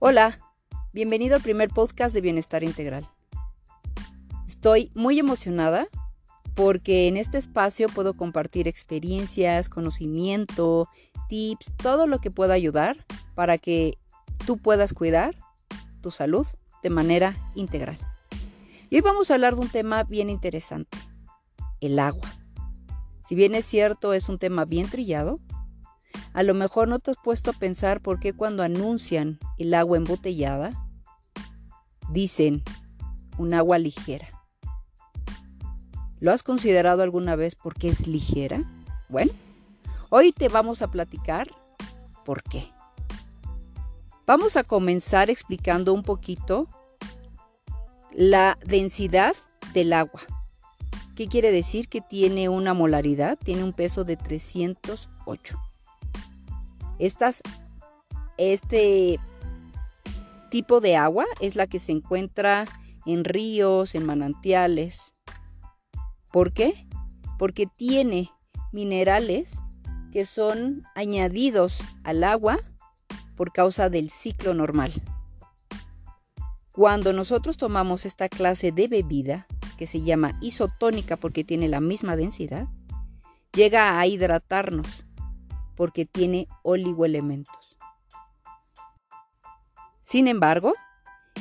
Hola, bienvenido al primer podcast de Bienestar Integral. Estoy muy emocionada porque en este espacio puedo compartir experiencias, conocimiento, tips, todo lo que pueda ayudar para que tú puedas cuidar tu salud de manera integral. Y hoy vamos a hablar de un tema bien interesante, el agua. Si bien es cierto, es un tema bien trillado, a lo mejor no te has puesto a pensar por qué cuando anuncian el agua embotellada, dicen un agua ligera. ¿Lo has considerado alguna vez por qué es ligera? Bueno, hoy te vamos a platicar por qué. Vamos a comenzar explicando un poquito la densidad del agua. ¿Qué quiere decir? Que tiene una molaridad, tiene un peso de 308 este tipo de agua es la que se encuentra en ríos, en manantiales. ¿Por qué? Porque tiene minerales que son añadidos al agua por causa del ciclo normal. Cuando nosotros tomamos esta clase de bebida, que se llama isotónica porque tiene la misma densidad, llega a hidratarnos porque tiene oligoelementos. Sin embargo,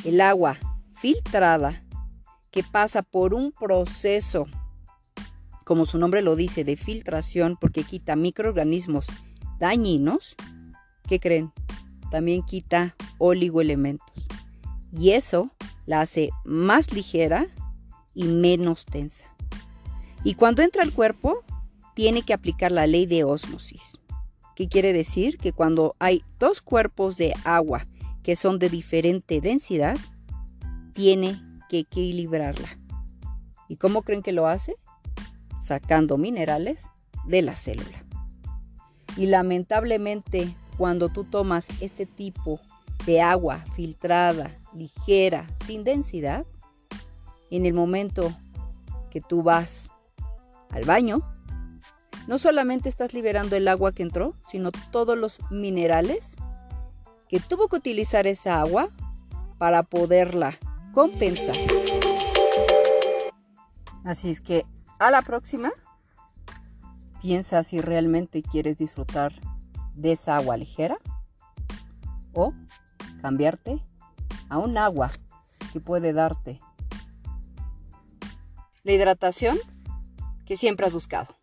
el agua filtrada que pasa por un proceso, como su nombre lo dice, de filtración, porque quita microorganismos dañinos, ¿qué creen? También quita oligoelementos. Y eso la hace más ligera y menos tensa. Y cuando entra al cuerpo, tiene que aplicar la ley de osmosis. ¿Qué quiere decir? Que cuando hay dos cuerpos de agua que son de diferente densidad, tiene que equilibrarla. ¿Y cómo creen que lo hace? Sacando minerales de la célula. Y lamentablemente, cuando tú tomas este tipo de agua filtrada, ligera, sin densidad, en el momento que tú vas al baño, no solamente estás liberando el agua que entró, sino todos los minerales que tuvo que utilizar esa agua para poderla compensar. Así es que a la próxima, piensa si realmente quieres disfrutar de esa agua ligera o cambiarte a un agua que puede darte la hidratación que siempre has buscado.